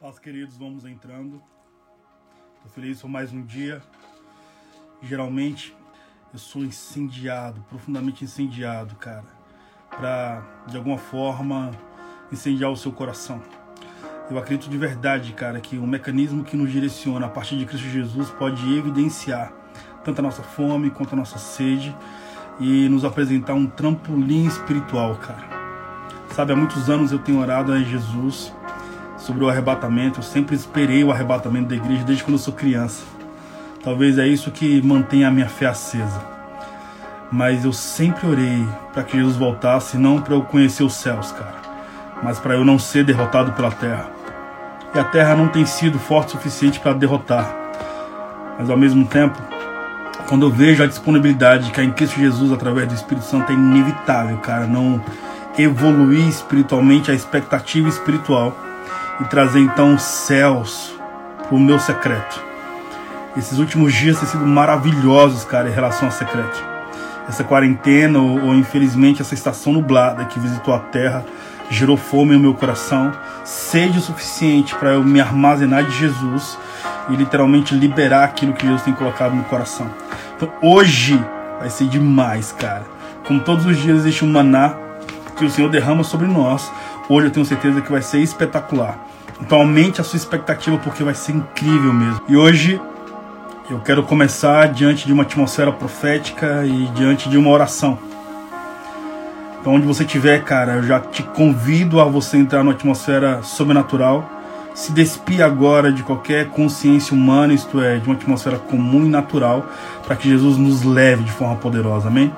Paz, queridos, vamos entrando. Estou feliz por mais um dia. Geralmente eu sou incendiado, profundamente incendiado, cara, para de alguma forma incendiar o seu coração. Eu acredito de verdade, cara, que o mecanismo que nos direciona a partir de Cristo Jesus pode evidenciar tanto a nossa fome quanto a nossa sede e nos apresentar um trampolim espiritual, cara. Sabe, há muitos anos eu tenho orado a Jesus sobre o arrebatamento. Eu sempre esperei o arrebatamento da igreja desde quando eu sou criança. Talvez é isso que mantém a minha fé acesa. Mas eu sempre orei para que Jesus voltasse, não para eu conhecer os céus, cara, mas para eu não ser derrotado pela terra. E a terra não tem sido forte o suficiente para derrotar. Mas ao mesmo tempo, quando eu vejo a disponibilidade que há em Cristo Jesus através do Espírito Santo, é inevitável, cara, não evoluir espiritualmente a expectativa espiritual e trazer então os céus para o meu secreto. Esses últimos dias têm sido maravilhosos, cara, em relação ao secreto. Essa quarentena, ou, ou infelizmente essa estação nublada que visitou a terra, gerou fome no meu coração, sede o suficiente para eu me armazenar de Jesus e literalmente liberar aquilo que Deus tem colocado no coração. Então hoje vai ser demais, cara. Como todos os dias existe um maná que o Senhor derrama sobre nós, hoje eu tenho certeza que vai ser espetacular. Então aumente a sua expectativa porque vai ser incrível mesmo. E hoje eu quero começar diante de uma atmosfera profética e diante de uma oração. Então onde você estiver, cara, eu já te convido a você entrar numa atmosfera sobrenatural. Se despir agora de qualquer consciência humana, isto é, de uma atmosfera comum e natural, para que Jesus nos leve de forma poderosa. Amém?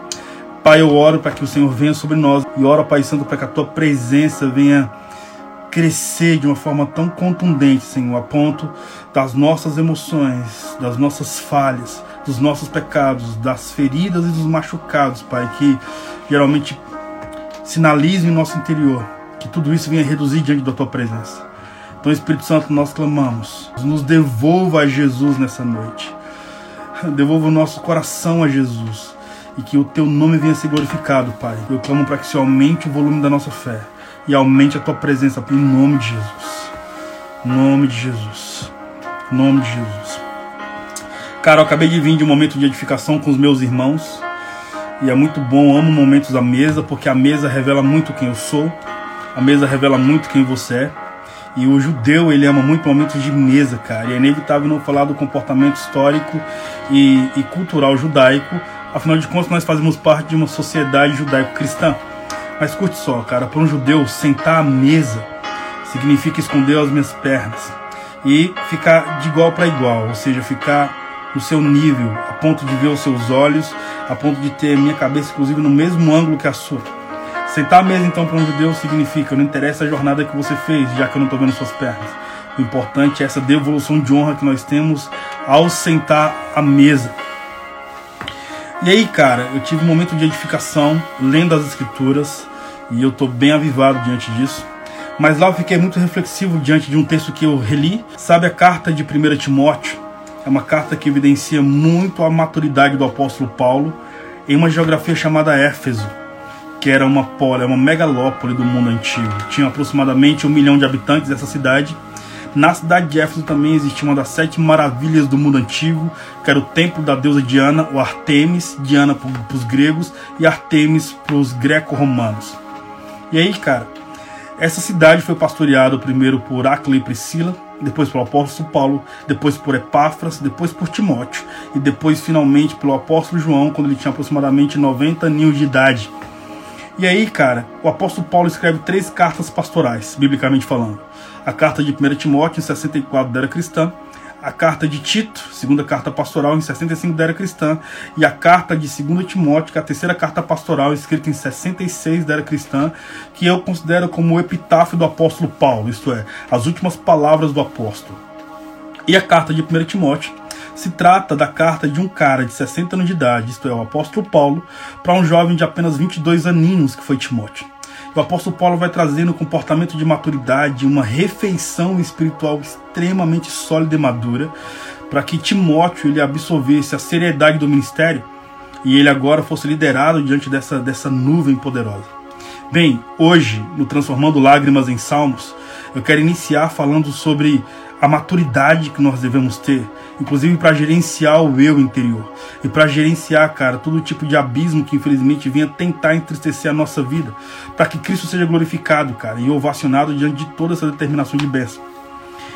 Pai, eu oro para que o Senhor venha sobre nós e oro, Pai Santo, para que a tua presença venha crescer de uma forma tão contundente, Senhor, a ponto das nossas emoções, das nossas falhas, dos nossos pecados, das feridas e dos machucados, Pai, que geralmente sinalizem em nosso interior, que tudo isso venha reduzir diante da tua presença. Então, Espírito Santo, nós clamamos, nos devolva a Jesus nessa noite. Devolva o nosso coração a Jesus e que o teu nome venha ser glorificado, Pai. Eu clamo para que se aumente o volume da nossa fé e aumente a tua presença em nome de Jesus. Nome de Jesus. Nome de Jesus. Cara, eu acabei de vir de um momento de edificação com os meus irmãos. E é muito bom, amo momentos à mesa, porque a mesa revela muito quem eu sou. A mesa revela muito quem você é. E o judeu, ele ama muito momentos de mesa, cara. E é inevitável não falar do comportamento histórico e, e cultural judaico. Afinal de contas, nós fazemos parte de uma sociedade judaico-cristã. Mas curte só, cara, para um judeu sentar à mesa significa esconder as minhas pernas e ficar de igual para igual, ou seja, ficar no seu nível, a ponto de ver os seus olhos, a ponto de ter a minha cabeça, inclusive, no mesmo ângulo que a sua. Sentar à mesa, então, para um judeu significa: não interessa a jornada que você fez, já que eu não estou vendo suas pernas. O importante é essa devolução de honra que nós temos ao sentar à mesa. E aí, cara, eu tive um momento de edificação, lendo as Escrituras, e eu estou bem avivado diante disso. Mas lá eu fiquei muito reflexivo diante de um texto que eu reli. Sabe a carta de 1 Timóteo? É uma carta que evidencia muito a maturidade do apóstolo Paulo em uma geografia chamada Éfeso, que era uma poli, uma megalópole do mundo antigo. Tinha aproximadamente um milhão de habitantes essa cidade. Na cidade de Éfeso também existia uma das sete maravilhas do mundo antigo, que era o templo da deusa Diana, o Artemis, Diana para os gregos e Artemis para os greco-romanos. E aí, cara, essa cidade foi pastoreada primeiro por Áquila e Priscila, depois pelo apóstolo Paulo, depois por Epáfras, depois por Timóteo e depois finalmente pelo apóstolo João, quando ele tinha aproximadamente 90 anos de idade. E aí, cara, o apóstolo Paulo escreve três cartas pastorais, biblicamente falando. A carta de 1 Timóteo, em 64, da era cristã, a carta de Tito, segunda carta pastoral em 65 da era cristã, e a carta de 2 Timóteo, que é a terceira carta pastoral escrita em 66 da era cristã, que eu considero como o epitáfio do apóstolo Paulo, isto é, as últimas palavras do apóstolo. E a carta de 1 Timóteo se trata da carta de um cara de 60 anos de idade, isto é, o apóstolo Paulo, para um jovem de apenas 22 aninhos que foi Timóteo. O apóstolo Paulo vai trazendo um comportamento de maturidade, uma refeição espiritual extremamente sólida e madura, para que Timóteo ele absorvesse a seriedade do ministério e ele agora fosse liderado diante dessa, dessa nuvem poderosa. Bem, hoje, no Transformando Lágrimas em Salmos, eu quero iniciar falando sobre a maturidade que nós devemos ter, inclusive para gerenciar o eu interior e para gerenciar, cara, todo tipo de abismo que infelizmente vinha tentar entristecer a nossa vida, para que Cristo seja glorificado, cara, e ovacionado diante de toda essa determinação de bênção.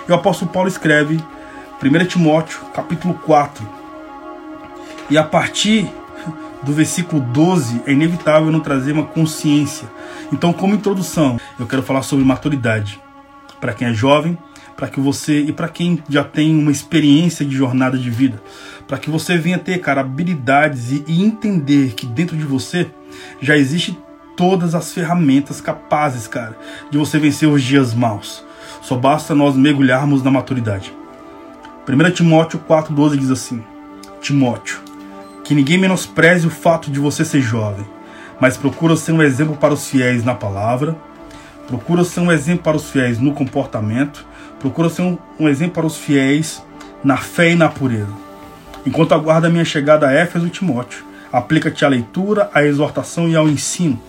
E o apóstolo Paulo escreve 1 Timóteo, capítulo 4. E a partir do versículo 12, é inevitável não trazer uma consciência. Então, como introdução, eu quero falar sobre maturidade. Para quem é jovem, para que você e para quem já tem uma experiência de jornada de vida, para que você venha ter, cara, habilidades e, e entender que dentro de você já existe todas as ferramentas capazes, cara, de você vencer os dias maus. Só basta nós mergulharmos na maturidade. 1 Timóteo 4,12 diz assim: Timóteo, que ninguém menospreze o fato de você ser jovem, mas procura ser um exemplo para os fiéis na palavra, procura ser um exemplo para os fiéis no comportamento, procura ser um, um exemplo para os fiéis na fé e na pureza. Enquanto aguarda a minha chegada a Éfeso, Timóteo, aplica-te à leitura, à exortação e ao ensino.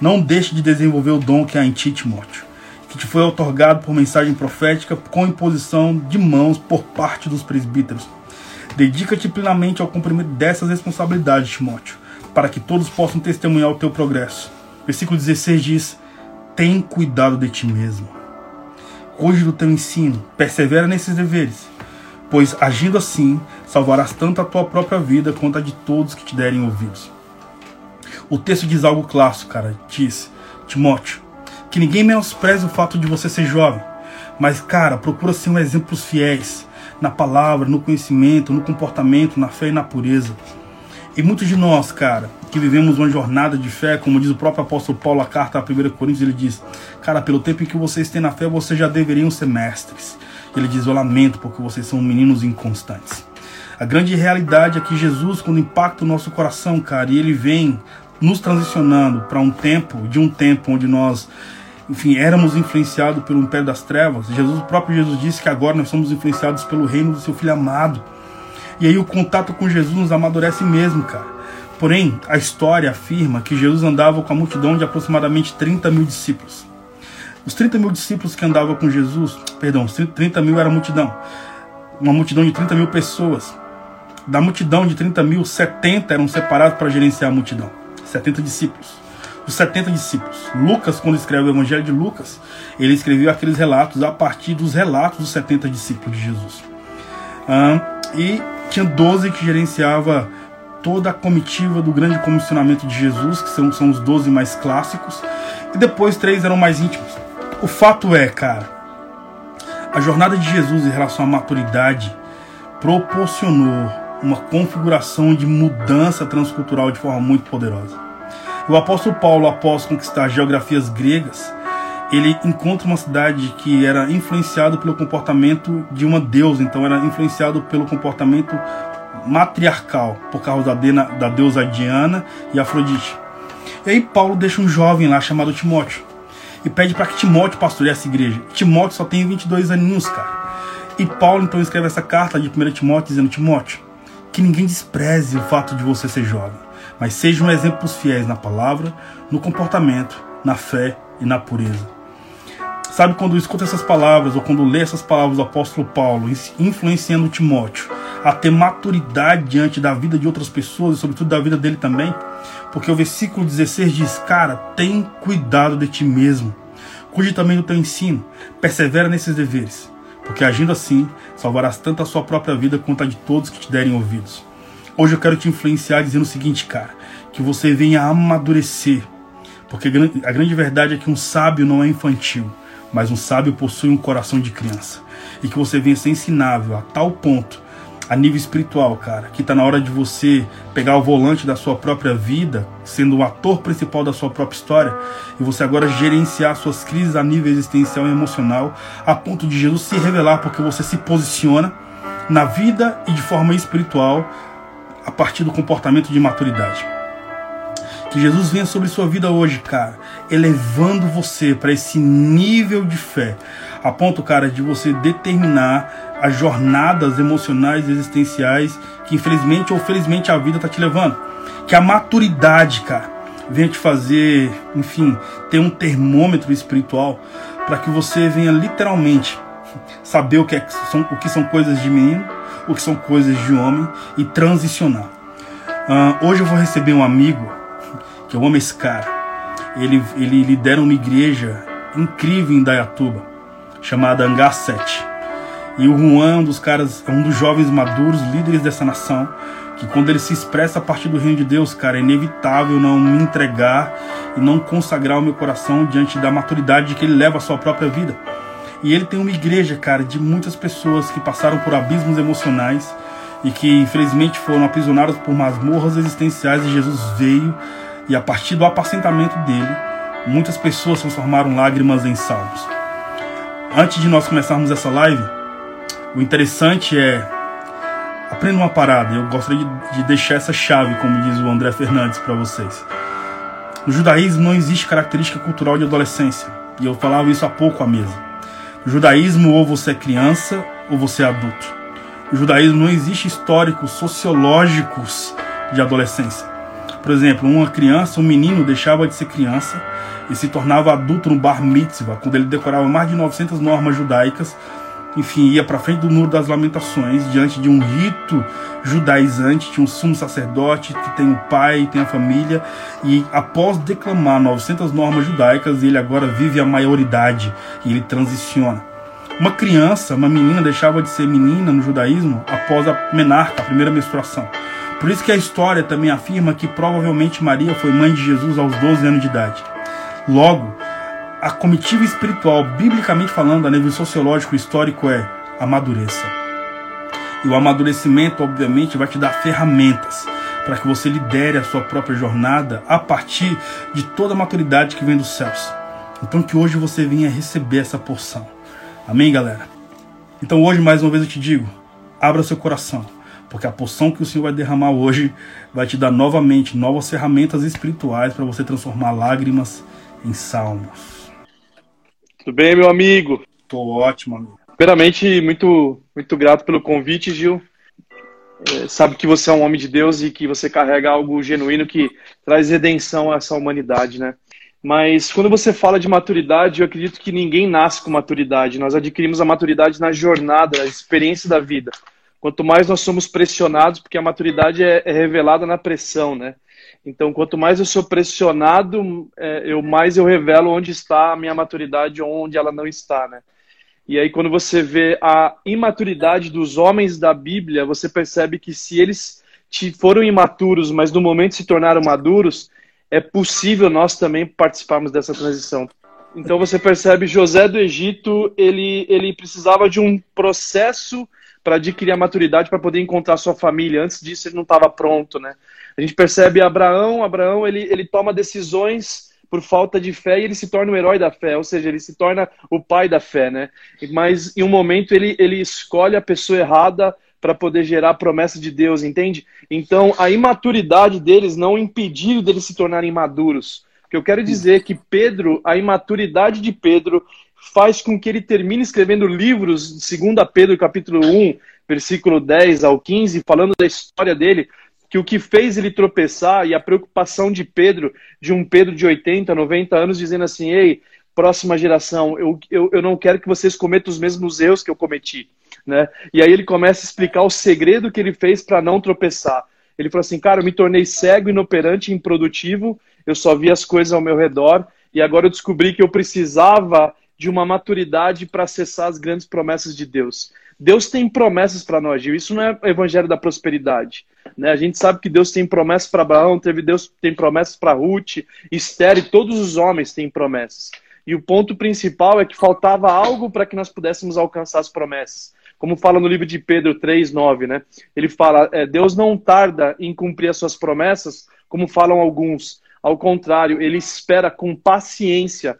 Não deixe de desenvolver o dom que há em ti, Timóteo, que te foi otorgado por mensagem profética com imposição de mãos por parte dos presbíteros Dedica-te plenamente ao cumprimento dessas responsabilidades, Timóteo, para que todos possam testemunhar o teu progresso. Versículo 16 diz: Tem cuidado de ti mesmo. Cuide do teu ensino, persevera nesses deveres, pois agindo assim, salvarás tanto a tua própria vida quanto a de todos que te derem ouvidos. O texto diz algo clássico, cara. Diz: Timóteo, que ninguém menospreze o fato de você ser jovem, mas, cara, procura ser um exemplo fiéis na palavra, no conhecimento, no comportamento, na fé e na pureza. E muitos de nós, cara, que vivemos uma jornada de fé, como diz o próprio apóstolo Paulo, a carta a 1 Coríntios, ele diz: Cara, pelo tempo em que vocês têm na fé, vocês já deveriam ser mestres. Ele diz: Eu lamento porque vocês são meninos inconstantes. A grande realidade é que Jesus, quando impacta o nosso coração, cara, e ele vem nos transicionando para um tempo, de um tempo onde nós enfim, éramos influenciados pelo império das trevas. Jesus, o próprio Jesus disse que agora nós somos influenciados pelo reino do seu Filho amado. E aí o contato com Jesus nos amadurece mesmo, cara. Porém, a história afirma que Jesus andava com a multidão de aproximadamente 30 mil discípulos. Os 30 mil discípulos que andavam com Jesus, perdão, os 30 mil era multidão. Uma multidão de 30 mil pessoas. Da multidão de 30 mil, 70 eram separados para gerenciar a multidão. 70 discípulos os 70 discípulos. Lucas, quando escreve o Evangelho de Lucas, ele escreveu aqueles relatos a partir dos relatos dos 70 discípulos de Jesus. Ah, e tinha 12 que gerenciava toda a comitiva do grande comissionamento de Jesus, que são, são os 12 mais clássicos, e depois três eram mais íntimos. O fato é, cara, a jornada de Jesus em relação à maturidade proporcionou uma configuração de mudança transcultural de forma muito poderosa. O apóstolo Paulo, após conquistar geografias gregas, ele encontra uma cidade que era influenciada pelo comportamento de uma deusa, então era influenciado pelo comportamento matriarcal, por causa da, da deusa Diana e Afrodite. E aí Paulo deixa um jovem lá chamado Timóteo e pede para que Timóteo pastoreie essa igreja. Timóteo só tem 22 aninhos, cara. E Paulo então escreve essa carta de 1 Timóteo dizendo: Timóteo, que ninguém despreze o fato de você ser jovem mas seja um exemplo para os fiéis na palavra, no comportamento, na fé e na pureza. Sabe quando escuta essas palavras ou quando lê essas palavras do apóstolo Paulo, influenciando Timóteo a ter maturidade diante da vida de outras pessoas e, sobretudo, da vida dele também? Porque o versículo 16 diz: Cara, tem cuidado de ti mesmo, cuide também do teu ensino, persevera nesses deveres, porque agindo assim, salvarás tanto a sua própria vida quanto a de todos que te derem ouvidos. Hoje eu quero te influenciar dizendo o seguinte, cara, que você venha amadurecer. Porque a grande verdade é que um sábio não é infantil, mas um sábio possui um coração de criança. E que você venha ser ensinável a tal ponto, a nível espiritual, cara, que está na hora de você pegar o volante da sua própria vida, sendo o ator principal da sua própria história, e você agora gerenciar suas crises a nível existencial e emocional, a ponto de Jesus se revelar, porque você se posiciona na vida e de forma espiritual a partir do comportamento de maturidade. Que Jesus venha sobre sua vida hoje, cara, elevando você para esse nível de fé, a ponto, cara, de você determinar as jornadas emocionais existenciais que infelizmente ou felizmente a vida está te levando. Que a maturidade, cara, venha te fazer, enfim, ter um termômetro espiritual para que você venha literalmente saber o que, é, são, o que são coisas de menino, o que são coisas de homem e transicionar. Uh, hoje eu vou receber um amigo que eu amo esse cara. Ele, ele lidera uma igreja incrível em Dayatuba, chamada Hangar 7. E o Juan é um dos caras, é um dos jovens maduros, líderes dessa nação, que quando ele se expressa a partir do reino de Deus, cara, é inevitável não me entregar e não consagrar o meu coração diante da maturidade que ele leva a sua própria vida. E ele tem uma igreja, cara, de muitas pessoas que passaram por abismos emocionais e que infelizmente foram aprisionadas por masmorras existenciais e Jesus veio e a partir do apacentamento dele, muitas pessoas transformaram lágrimas em salmos. Antes de nós começarmos essa live, o interessante é aprenda uma parada. Eu gostaria de deixar essa chave, como diz o André Fernandes, para vocês. No judaísmo não existe característica cultural de adolescência. E eu falava isso há pouco à mesa. No judaísmo, ou você é criança ou você é adulto. No judaísmo não existe históricos sociológicos de adolescência. Por exemplo, uma criança, um menino deixava de ser criança e se tornava adulto no bar mitzvah, quando ele decorava mais de 900 normas judaicas. Enfim, ia para frente do muro das lamentações, diante de um rito judaizante, tinha um sumo sacerdote que tem o pai, tem a família, e após declamar 900 normas judaicas, ele agora vive a maioridade e ele transiciona. Uma criança, uma menina, deixava de ser menina no judaísmo após a menarca, a primeira menstruação. Por isso que a história também afirma que provavelmente Maria foi mãe de Jesus aos 12 anos de idade. Logo, a comitiva espiritual, biblicamente falando, a nível sociológico histórico, é amadureça. E o amadurecimento, obviamente, vai te dar ferramentas para que você lidere a sua própria jornada a partir de toda a maturidade que vem dos céus. Então que hoje você venha receber essa porção. Amém, galera? Então hoje, mais uma vez, eu te digo, abra seu coração porque a poção que o Senhor vai derramar hoje vai te dar novamente novas ferramentas espirituais para você transformar lágrimas em salmos. Tudo bem, meu amigo? Tô ótimo, amigo. Primeiramente, muito, muito grato pelo convite, Gil. É, sabe que você é um homem de Deus e que você carrega algo genuíno que traz redenção a essa humanidade, né? Mas quando você fala de maturidade, eu acredito que ninguém nasce com maturidade. Nós adquirimos a maturidade na jornada, na experiência da vida. Quanto mais nós somos pressionados, porque a maturidade é, é revelada na pressão, né? Então, quanto mais eu sou pressionado, é, eu mais eu revelo onde está a minha maturidade ou onde ela não está, né? E aí, quando você vê a imaturidade dos homens da Bíblia, você percebe que se eles foram imaturos, mas no momento se tornaram maduros, é possível nós também participarmos dessa transição. Então você percebe José do Egito, ele, ele precisava de um processo para adquirir a maturidade para poder encontrar sua família. Antes disso, ele não estava pronto, né? A gente percebe Abraão, Abraão ele, ele toma decisões por falta de fé e ele se torna o herói da fé, ou seja, ele se torna o pai da fé, né? Mas em um momento ele, ele escolhe a pessoa errada para poder gerar a promessa de Deus, entende? Então a imaturidade deles não impediu deles se tornarem maduros. O que eu quero dizer é que Pedro, a imaturidade de Pedro faz com que ele termine escrevendo livros, segundo Pedro capítulo 1, versículo 10 ao 15, falando da história dele, que o que fez ele tropeçar e a preocupação de Pedro, de um Pedro de 80, 90 anos, dizendo assim, ei, próxima geração, eu, eu, eu não quero que vocês cometam os mesmos erros que eu cometi. Né? E aí ele começa a explicar o segredo que ele fez para não tropeçar. Ele falou assim, cara, eu me tornei cego, inoperante, improdutivo, eu só vi as coisas ao meu redor, e agora eu descobri que eu precisava de uma maturidade para acessar as grandes promessas de Deus. Deus tem promessas para nós, Gil. Isso não é o evangelho da prosperidade. Né? A gente sabe que Deus tem promessas para Abraão, teve Deus tem promessas para Ruth, Esther e todos os homens têm promessas. E o ponto principal é que faltava algo para que nós pudéssemos alcançar as promessas. Como fala no livro de Pedro 3, 9, né? Ele fala: é, Deus não tarda em cumprir as suas promessas, como falam alguns. Ao contrário, ele espera com paciência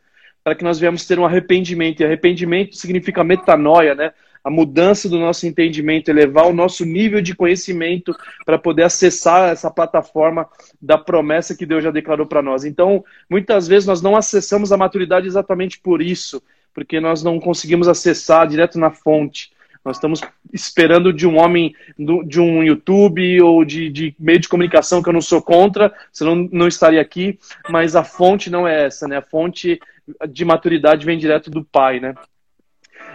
para que nós venhamos ter um arrependimento. E arrependimento significa metanoia, né? A mudança do nosso entendimento, elevar o nosso nível de conhecimento para poder acessar essa plataforma da promessa que Deus já declarou para nós. Então, muitas vezes nós não acessamos a maturidade exatamente por isso, porque nós não conseguimos acessar direto na fonte. Nós estamos esperando de um homem, de um YouTube ou de, de, meio de comunicação que eu não sou contra, senão não estaria aqui, mas a fonte não é essa, né? A fonte de maturidade vem direto do pai, né?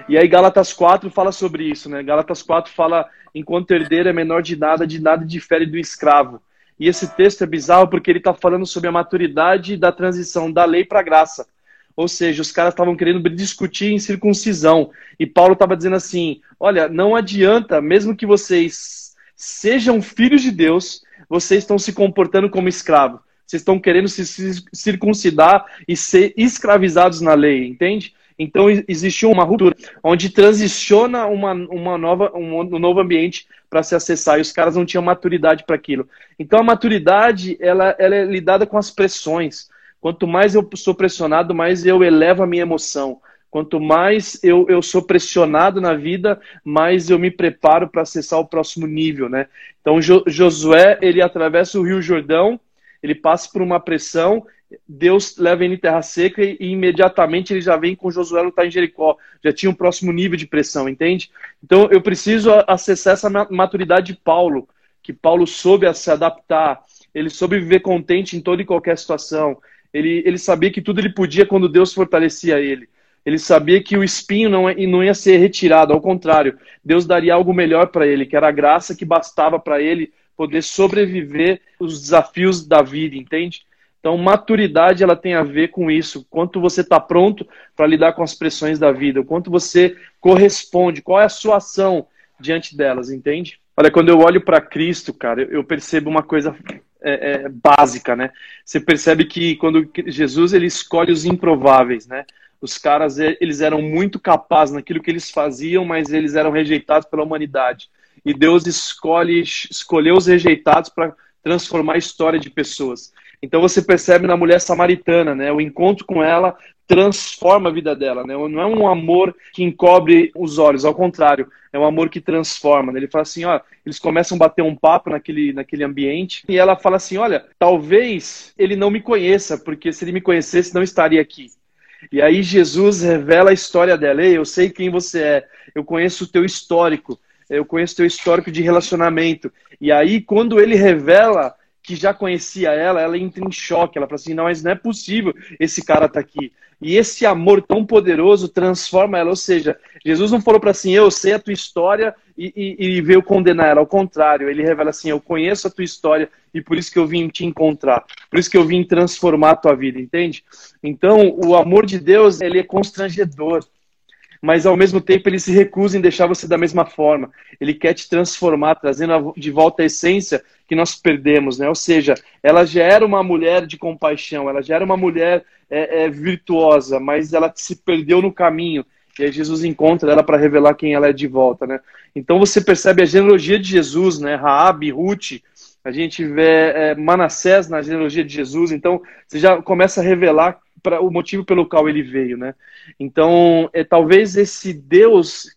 E aí Gálatas 4 fala sobre isso, né? Gálatas 4 fala, enquanto herdeiro é menor de nada, de nada difere do escravo. E esse texto é bizarro porque ele está falando sobre a maturidade da transição da lei para a graça. Ou seja, os caras estavam querendo discutir em circuncisão. E Paulo estava dizendo assim: olha, não adianta, mesmo que vocês sejam filhos de Deus, vocês estão se comportando como escravos. Vocês estão querendo se circuncidar e ser escravizados na lei, entende? Então existiu uma ruptura onde transiciona uma, uma nova, um, novo ambiente para se acessar e os caras não tinham maturidade para aquilo. Então a maturidade ela, ela é lidada com as pressões. Quanto mais eu sou pressionado, mais eu elevo a minha emoção. Quanto mais eu, eu sou pressionado na vida, mais eu me preparo para acessar o próximo nível, né? Então jo, Josué ele atravessa o Rio Jordão, ele passa por uma pressão Deus leva ele em terra seca e, imediatamente ele já vem com Josué lutar em Jericó. Já tinha um próximo nível de pressão, entende? Então eu preciso acessar essa maturidade de Paulo, que Paulo soube se adaptar, ele soube viver contente em toda e qualquer situação. Ele, ele sabia que tudo ele podia quando Deus fortalecia ele. Ele sabia que o espinho não, é, não ia ser retirado, ao contrário, Deus daria algo melhor para ele, que era a graça que bastava para ele poder sobreviver os desafios da vida, entende? Então, maturidade ela tem a ver com isso. Quanto você está pronto para lidar com as pressões da vida, o quanto você corresponde, qual é a sua ação diante delas, entende? Olha, quando eu olho para Cristo, cara, eu percebo uma coisa é, é, básica, né? Você percebe que quando Jesus ele escolhe os improváveis, né? Os caras eles eram muito capazes naquilo que eles faziam, mas eles eram rejeitados pela humanidade. E Deus escolhe escolheu os rejeitados para transformar a história de pessoas. Então você percebe na mulher samaritana, né? O encontro com ela transforma a vida dela, né? Não é um amor que encobre os olhos, ao contrário, é um amor que transforma. Né? Ele fala assim, ó, eles começam a bater um papo naquele, naquele ambiente e ela fala assim, olha, talvez ele não me conheça, porque se ele me conhecesse não estaria aqui. E aí Jesus revela a história dela. Ei, eu sei quem você é, eu conheço o teu histórico, eu conheço teu histórico de relacionamento. E aí quando ele revela que já conhecia ela, ela entra em choque. Ela fala assim: não, mas não é possível esse cara tá aqui. E esse amor tão poderoso transforma ela. Ou seja, Jesus não falou para assim: eu sei a tua história e, e, e, veio condenar ela. Ao contrário, ele revela assim: eu conheço a tua história e por isso que eu vim te encontrar. Por isso que eu vim transformar a tua vida, entende? Então, o amor de Deus, ele é constrangedor mas ao mesmo tempo ele se recusa em deixar você da mesma forma. Ele quer te transformar, trazendo de volta a essência que nós perdemos, né? Ou seja, ela já era uma mulher de compaixão, ela já era uma mulher é, é, virtuosa, mas ela se perdeu no caminho. E aí Jesus encontra ela para revelar quem ela é de volta, né? Então você percebe a genealogia de Jesus, né? Raab, Ruth, a gente vê é, Manassés na genealogia de Jesus, então você já começa a revelar para o motivo pelo qual ele veio, né? Então, é talvez esse Deus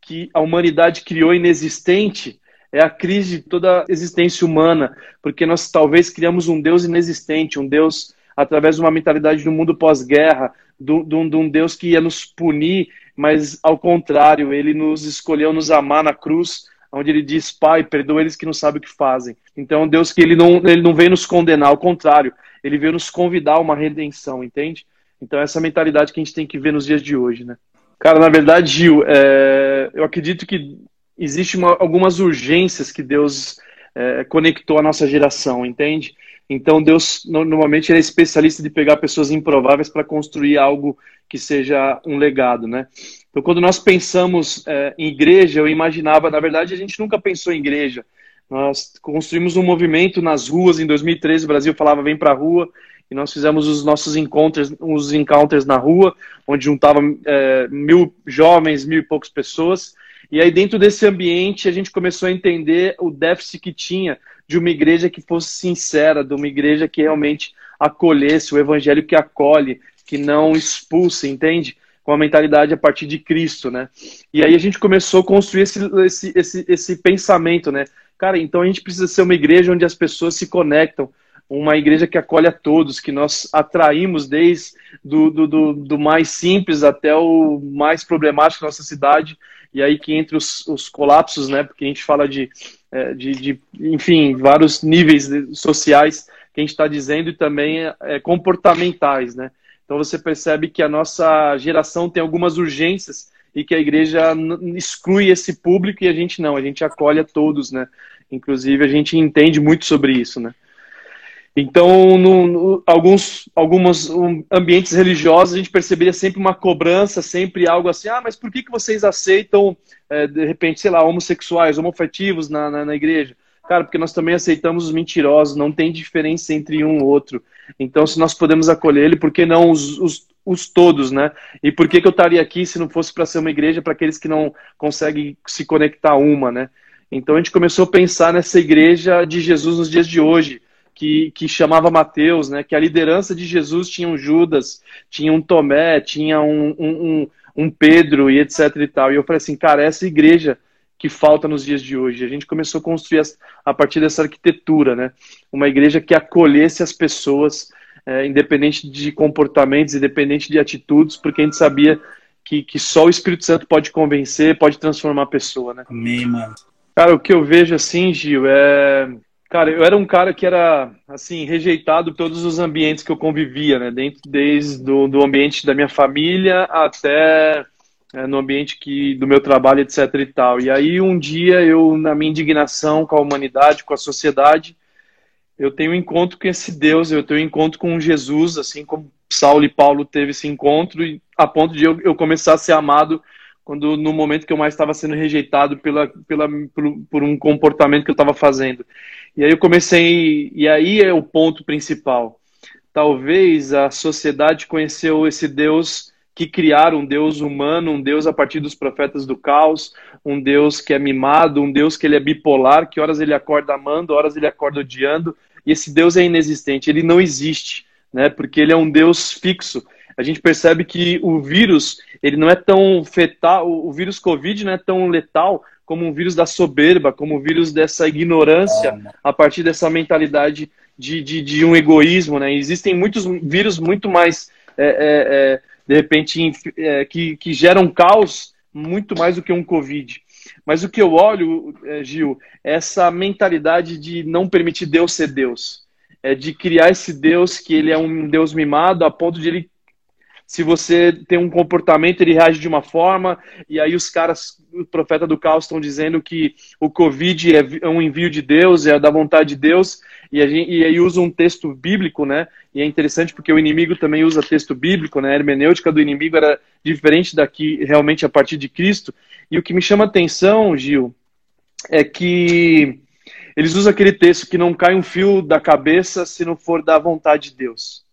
que a humanidade criou inexistente é a crise de toda a existência humana, porque nós talvez criamos um Deus inexistente, um Deus através de uma mentalidade do mundo pós-guerra, de, um Deus que ia nos punir, mas ao contrário, ele nos escolheu nos amar na cruz, onde ele diz, Pai, perdoa eles que não sabem o que fazem. Então, Deus que ele não, ele não veio nos condenar, ao contrário, ele veio nos convidar a uma redenção, entende? Então, essa mentalidade que a gente tem que ver nos dias de hoje, né? Cara, na verdade, Gil, é, eu acredito que existe uma, algumas urgências que Deus é, conectou à nossa geração, entende? Então, Deus, normalmente, ele é especialista de pegar pessoas improváveis para construir algo que seja um legado, né? Então, quando nós pensamos é, em igreja, eu imaginava, na verdade, a gente nunca pensou em igreja. Nós construímos um movimento nas ruas. Em 2013, o Brasil falava vem para a rua. E nós fizemos os nossos encounters, os encounters na rua, onde juntava é, mil jovens, mil e poucas pessoas. E aí, dentro desse ambiente, a gente começou a entender o déficit que tinha de uma igreja que fosse sincera, de uma igreja que realmente acolhesse, o evangelho que acolhe, que não expulsa, entende? Com a mentalidade a partir de Cristo, né? E aí a gente começou a construir esse, esse, esse, esse pensamento, né? Cara, então a gente precisa ser uma igreja onde as pessoas se conectam, uma igreja que acolhe a todos, que nós atraímos desde do, do, do, do mais simples até o mais problemático da nossa cidade, e aí que entre os, os colapsos, né, porque a gente fala de, é, de, de enfim, vários níveis sociais que a gente está dizendo e também é, comportamentais, né. Então você percebe que a nossa geração tem algumas urgências e que a igreja exclui esse público e a gente não, a gente acolhe a todos, né? Inclusive a gente entende muito sobre isso, né? Então, no, no, alguns alguns um, ambientes religiosos, a gente perceberia sempre uma cobrança, sempre algo assim, ah, mas por que, que vocês aceitam, é, de repente, sei lá, homossexuais, homofetivos na, na, na, igreja? Cara, porque nós também aceitamos os mentirosos, não tem diferença entre um e outro. Então, se nós podemos acolher ele, por que não os, os, os todos, né? E por que, que eu estaria aqui se não fosse para ser uma igreja para aqueles que não conseguem se conectar uma, né? Então, a gente começou a pensar nessa igreja de Jesus nos dias de hoje, que, que chamava Mateus, né? Que a liderança de Jesus tinha um Judas, tinha um Tomé, tinha um, um, um Pedro e etc e tal. E eu falei assim, cara, essa igreja que falta nos dias de hoje. A gente começou a construir a partir dessa arquitetura, né? Uma igreja que acolhesse as pessoas, é, independente de comportamentos, independente de atitudes, porque a gente sabia que, que só o Espírito Santo pode convencer, pode transformar a pessoa, né? Amém, mano. Cara, o que eu vejo assim, Gil, é Cara, eu era um cara que era, assim, rejeitado em todos os ambientes que eu convivia, né? Dentro, desde do, do ambiente da minha família até é, no ambiente que, do meu trabalho, etc e tal. E aí, um dia, eu, na minha indignação com a humanidade, com a sociedade, eu tenho um encontro com esse Deus, eu tenho um encontro com Jesus, assim como Saulo e Paulo teve esse encontro, a ponto de eu, eu começar a ser amado quando no momento que eu mais estava sendo rejeitado pela, pela, por, por um comportamento que eu estava fazendo. E aí eu comecei, e aí é o ponto principal. Talvez a sociedade conheceu esse Deus que criaram um Deus humano, um Deus a partir dos profetas do caos, um Deus que é mimado, um Deus que ele é bipolar, que horas ele acorda amando, horas ele acorda odiando, e esse Deus é inexistente, ele não existe, né? Porque ele é um Deus fixo. A gente percebe que o vírus, ele não é tão fetal, o vírus Covid não é tão letal como um vírus da soberba, como um vírus dessa ignorância, a partir dessa mentalidade de, de, de um egoísmo. Né? Existem muitos vírus muito mais, é, é, é, de repente, é, que, que geram caos muito mais do que um Covid. Mas o que eu olho, é, Gil, é essa mentalidade de não permitir Deus ser Deus. É de criar esse Deus que ele é um Deus mimado a ponto de ele se você tem um comportamento, ele reage de uma forma, e aí os caras, o profeta do caos, estão dizendo que o Covid é, é um envio de Deus, é da vontade de Deus, e, a gente, e aí usa um texto bíblico, né? E é interessante porque o inimigo também usa texto bíblico, né? A hermenêutica do inimigo era diferente daqui, realmente, a partir de Cristo. E o que me chama atenção, Gil, é que eles usam aquele texto que não cai um fio da cabeça se não for da vontade de Deus.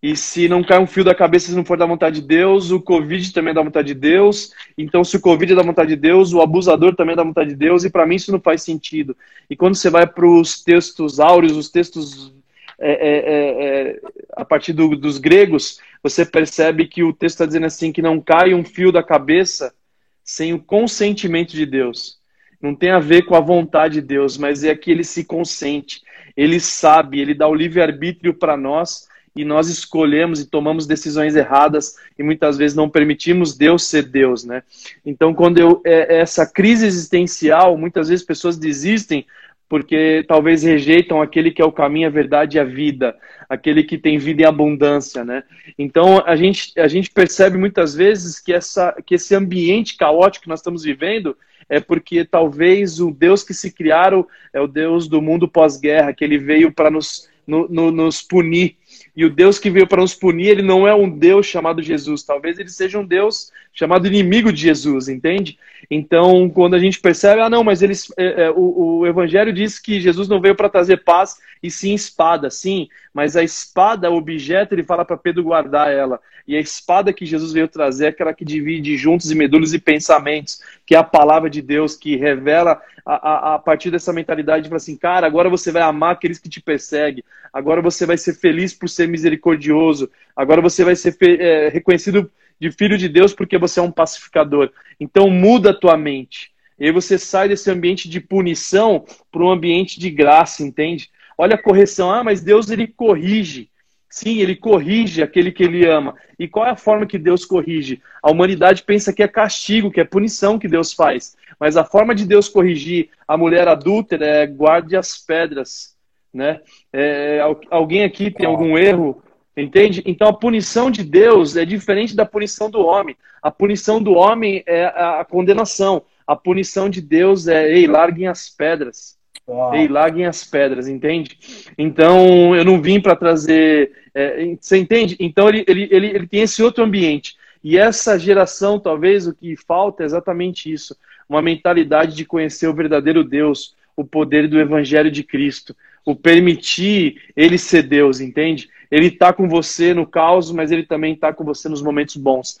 E se não cai um fio da cabeça, se não for da vontade de Deus, o Covid também é da vontade de Deus. Então, se o Covid é da vontade de Deus, o abusador também é da vontade de Deus. E para mim isso não faz sentido. E quando você vai para os textos áureos, os textos é, é, é, é, a partir do, dos gregos, você percebe que o texto está dizendo assim que não cai um fio da cabeça sem o consentimento de Deus. Não tem a ver com a vontade de Deus, mas é que ele se consente. Ele sabe, ele dá o livre-arbítrio para nós e nós escolhemos e tomamos decisões erradas e muitas vezes não permitimos Deus ser Deus, né? Então, quando eu é, essa crise existencial, muitas vezes pessoas desistem porque talvez rejeitam aquele que é o caminho, a verdade e a vida, aquele que tem vida em abundância, né? Então a gente a gente percebe muitas vezes que essa que esse ambiente caótico que nós estamos vivendo é porque talvez o Deus que se criaram é o Deus do mundo pós-guerra, que ele veio para nos no, no, nos punir e o Deus que veio para nos punir, ele não é um Deus chamado Jesus. Talvez ele seja um Deus chamado inimigo de Jesus, entende? Então, quando a gente percebe, ah, não, mas eles, é, é, o, o Evangelho diz que Jesus não veio para trazer paz e sim espada, sim, mas a espada, o objeto, ele fala para Pedro guardar ela. E a espada que Jesus veio trazer é aquela que divide juntos e medulos e pensamentos, que é a palavra de Deus, que revela a, a, a partir dessa mentalidade de assim, cara, agora você vai amar aqueles que te perseguem, agora você vai ser feliz por ser misericordioso, agora você vai ser é, reconhecido de filho de Deus porque você é um pacificador. Então muda a tua mente. E aí você sai desse ambiente de punição para um ambiente de graça, entende? Olha a correção. Ah, mas Deus ele corrige. Sim, ele corrige aquele que ele ama. E qual é a forma que Deus corrige? A humanidade pensa que é castigo, que é punição que Deus faz. Mas a forma de Deus corrigir a mulher adúltera é guarde as pedras. Né? É, alguém aqui tem algum erro Entende? Então a punição de Deus é diferente da punição do homem. A punição do homem é a condenação. A punição de Deus é, ei, larguem as pedras. Uau. Ei, larguem as pedras, entende? Então eu não vim para trazer. É, você entende? Então ele, ele, ele, ele tem esse outro ambiente. E essa geração, talvez, o que falta é exatamente isso: uma mentalidade de conhecer o verdadeiro Deus, o poder do Evangelho de Cristo, o permitir ele ser Deus, entende? Ele está com você no caos, mas ele também está com você nos momentos bons.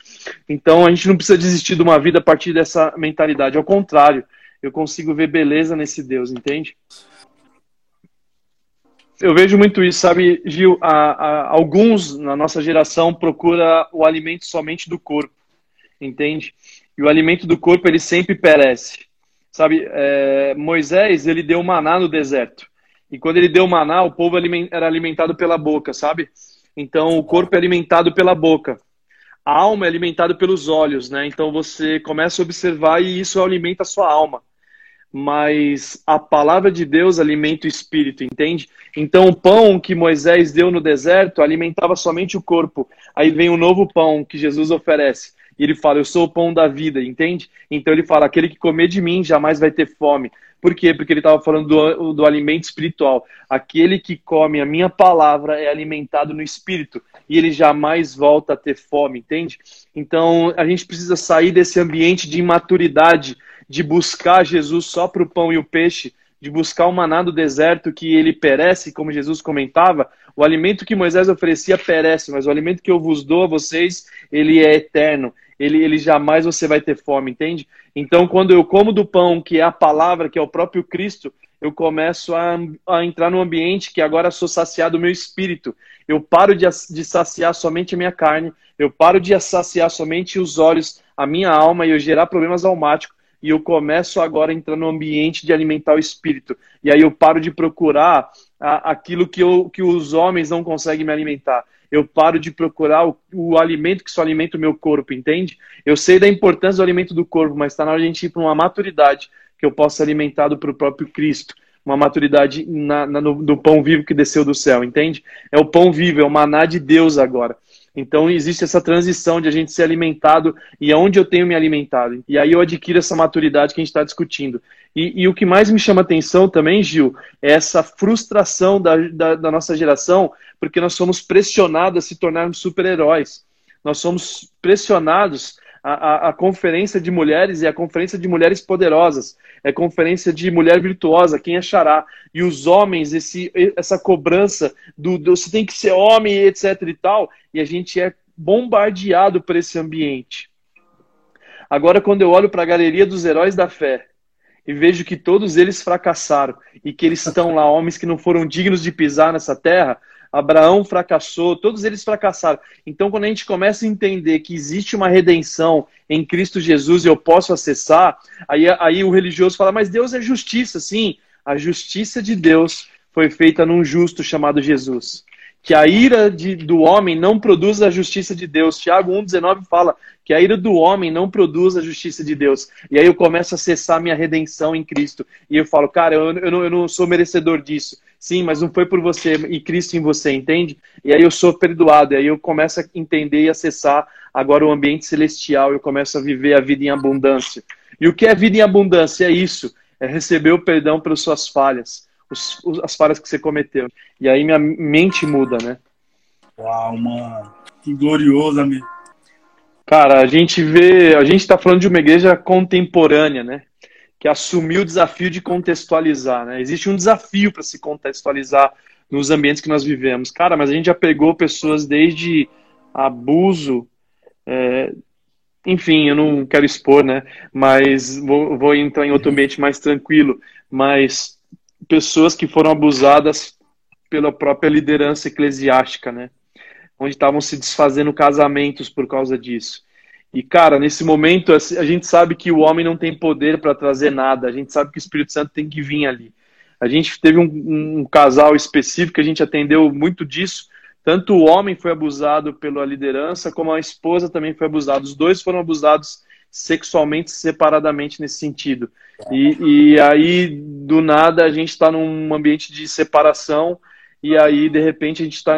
Então a gente não precisa desistir de uma vida a partir dessa mentalidade. Ao contrário, eu consigo ver beleza nesse Deus, entende? Eu vejo muito isso, sabe, Gil? A, a, alguns na nossa geração procura o alimento somente do corpo, entende? E o alimento do corpo ele sempre perece, sabe? É, Moisés ele deu maná no deserto. E quando ele deu maná, o povo era alimentado pela boca, sabe? Então o corpo é alimentado pela boca. A alma é alimentada pelos olhos, né? Então você começa a observar e isso alimenta a sua alma. Mas a palavra de Deus alimenta o espírito, entende? Então o pão que Moisés deu no deserto alimentava somente o corpo. Aí vem um novo pão que Jesus oferece. E ele fala: Eu sou o pão da vida, entende? Então ele fala: Aquele que comer de mim jamais vai ter fome. Por quê? Porque ele estava falando do, do alimento espiritual. Aquele que come a minha palavra é alimentado no espírito e ele jamais volta a ter fome, entende? Então a gente precisa sair desse ambiente de imaturidade, de buscar Jesus só para o pão e o peixe, de buscar o maná do deserto que ele perece, como Jesus comentava. O alimento que Moisés oferecia perece, mas o alimento que eu vos dou a vocês, ele é eterno ele, ele jamais você vai ter fome, entende? Então, quando eu como do pão, que é a palavra, que é o próprio Cristo, eu começo a, a entrar num ambiente que agora sou saciado o meu espírito. Eu paro de, de saciar somente a minha carne, eu paro de saciar somente os olhos, a minha alma e eu gerar problemas almáticos. E eu começo agora a entrar no ambiente de alimentar o espírito. E aí eu paro de procurar a, aquilo que, eu, que os homens não conseguem me alimentar eu paro de procurar o, o, alimento que só alimenta o meu corpo, entende? Eu sei da importância do alimento do corpo, mas está na hora de a gente ir para uma maturidade que eu possa alimentado para o próprio Cristo. Uma maturidade na, na, no, do pão vivo que desceu do céu, entende? É o pão vivo, é o maná de Deus agora. Então existe essa transição de a gente ser alimentado e aonde eu tenho me alimentado. E aí eu adquiro essa maturidade que a gente está discutindo. E, e, o que mais me chama atenção também, Gil, é essa frustração da, da, da nossa geração, porque nós somos pressionados a se tornarmos super-heróis. Nós somos pressionados a, a, conferência de mulheres e a conferência de mulheres poderosas, é conferência de mulher virtuosa, quem achará? E os homens, esse, essa cobrança do, do você tem que ser homem, etc e tal, e a gente é bombardeado por esse ambiente. Agora, quando eu olho para a galeria dos heróis da fé e vejo que todos eles fracassaram e que eles estão lá, homens que não foram dignos de pisar nessa terra, Abraão fracassou, todos eles fracassaram. Então, quando a gente começa a entender que existe uma redenção em Cristo Jesus e eu posso acessar, aí, aí o religioso fala, mas Deus é justiça. Sim, a justiça de Deus foi feita num justo chamado Jesus que a ira de, do homem não produz a justiça de Deus. Tiago 1,19 fala que a ira do homem não produz a justiça de Deus. E aí eu começo a acessar minha redenção em Cristo. E eu falo, cara, eu, eu, não, eu não sou merecedor disso. Sim, mas não foi por você e Cristo em você, entende? E aí eu sou perdoado. E aí eu começo a entender e acessar agora o ambiente celestial. Eu começo a viver a vida em abundância. E o que é vida em abundância? É isso. É receber o perdão pelas suas falhas os, as falhas que você cometeu. E aí minha mente muda, né? Uau, mano. Que glorioso, amigo. Cara, a gente vê, a gente está falando de uma igreja contemporânea, né? Que assumiu o desafio de contextualizar, né? Existe um desafio para se contextualizar nos ambientes que nós vivemos. Cara, mas a gente já pegou pessoas desde abuso, é, enfim, eu não quero expor, né? Mas vou, vou entrar em outro ambiente mais tranquilo. Mas pessoas que foram abusadas pela própria liderança eclesiástica, né? Onde estavam se desfazendo casamentos por causa disso. E, cara, nesse momento, a gente sabe que o homem não tem poder para trazer nada. A gente sabe que o Espírito Santo tem que vir ali. A gente teve um, um casal específico a gente atendeu muito disso. Tanto o homem foi abusado pela liderança, como a esposa também foi abusada. Os dois foram abusados sexualmente separadamente nesse sentido. E, e aí, do nada, a gente está num ambiente de separação e aí, de repente, a gente está.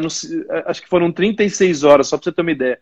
Acho que foram 36 horas, só para você ter uma ideia.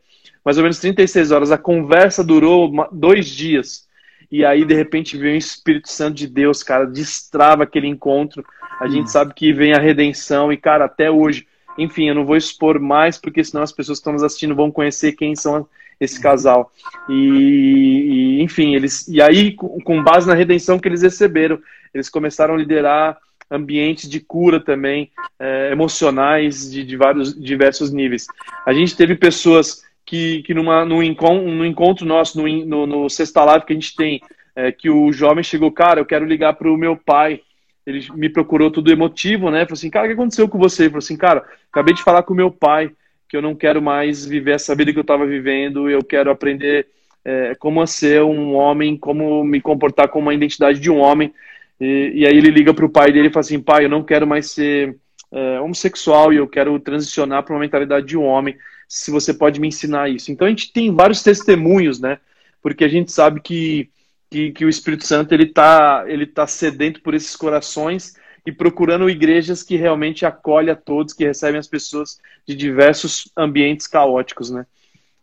Mais ou menos 36 horas. A conversa durou dois dias. E aí, de repente, vem o Espírito Santo de Deus, cara, destrava aquele encontro. A gente sabe que vem a redenção, e, cara, até hoje. Enfim, eu não vou expor mais, porque senão as pessoas que estão nos assistindo vão conhecer quem são esse casal. E, e enfim, eles. E aí, com base na redenção que eles receberam, eles começaram a liderar ambientes de cura também, é, emocionais, de, de, vários diversos níveis. A gente teve pessoas que, que numa, num, encontro, num encontro nosso, no, no, no Sexta Live que a gente tem, é, que o jovem chegou, cara, eu quero ligar para o meu pai. Ele me procurou tudo emotivo, né? Falou assim, cara, o que aconteceu com você? Ele falou assim, cara, acabei de falar com o meu pai que eu não quero mais viver essa vida que eu estava vivendo, eu quero aprender é, como ser um homem, como me comportar com uma identidade de um homem. E, e aí ele liga para o pai dele e fala assim: pai, eu não quero mais ser é, homossexual e eu quero transicionar para uma mentalidade de um homem. Se você pode me ensinar isso. Então a gente tem vários testemunhos, né? Porque a gente sabe que, que, que o Espírito Santo ele está ele tá sedento por esses corações e procurando igrejas que realmente acolhem a todos, que recebem as pessoas de diversos ambientes caóticos, né?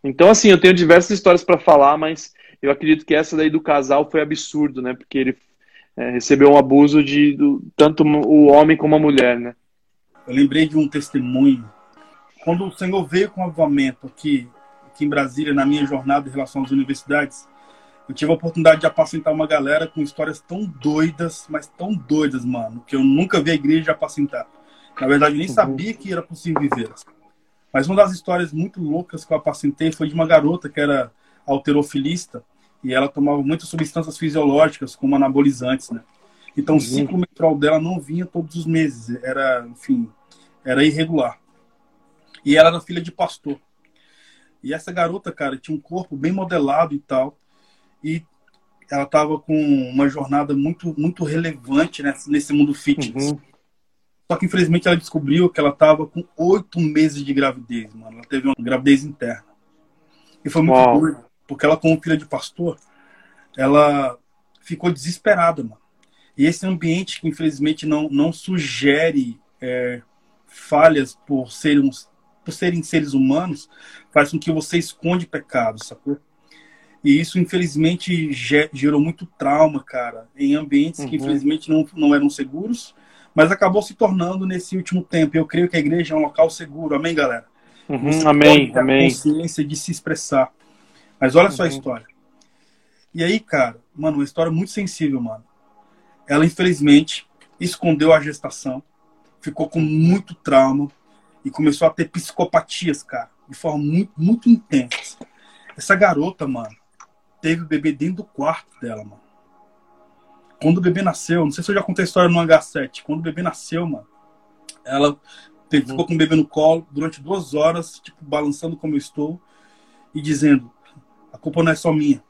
Então, assim, eu tenho diversas histórias para falar, mas eu acredito que essa daí do casal foi absurdo, né? Porque ele é, recebeu um abuso de do, tanto o homem como a mulher, né? Eu lembrei de um testemunho. Quando o Senhor veio com o avivamento aqui, aqui em Brasília, na minha jornada em relação às universidades, eu tive a oportunidade de apacentar uma galera com histórias tão doidas, mas tão doidas, mano, que eu nunca vi a igreja apacentar. Na verdade, nem sabia que era possível viver. Mas uma das histórias muito loucas que eu apacentei foi de uma garota que era alterofilista e ela tomava muitas substâncias fisiológicas, como anabolizantes, né? Então, o uhum. ciclo menstrual dela não vinha todos os meses, era, enfim, era irregular. E ela era filha de pastor. E essa garota, cara, tinha um corpo bem modelado e tal, e ela estava com uma jornada muito, muito relevante nesse, nesse mundo fitness. Uhum. Só que, infelizmente, ela descobriu que ela estava com oito meses de gravidez, mano. Ela teve uma gravidez interna. E foi muito Uau. doido. Porque ela, como filha de pastor, ela ficou desesperada, mano. E esse ambiente que, infelizmente, não, não sugere é, falhas por serem, por serem seres humanos, faz com que você esconde pecados, sacou? E isso, infelizmente, gerou muito trauma, cara, em ambientes uhum. que, infelizmente, não, não eram seguros, mas acabou se tornando nesse último tempo. Eu creio que a igreja é um local seguro. Amém, galera? Uhum. Amém, amém. A consciência de se expressar. Mas olha uhum. só a uhum. história. E aí, cara, mano, uma história muito sensível, mano. Ela, infelizmente, escondeu a gestação, ficou com muito trauma e começou a ter psicopatias, cara, de forma muito, muito intensa. Essa garota, mano, teve o bebê dentro do quarto dela, mano. Quando o bebê nasceu, não sei se eu já contei a história no H7, quando o bebê nasceu, mano, ela ficou uhum. com o bebê no colo durante duas horas, tipo, balançando como eu estou e dizendo: a culpa não é só minha.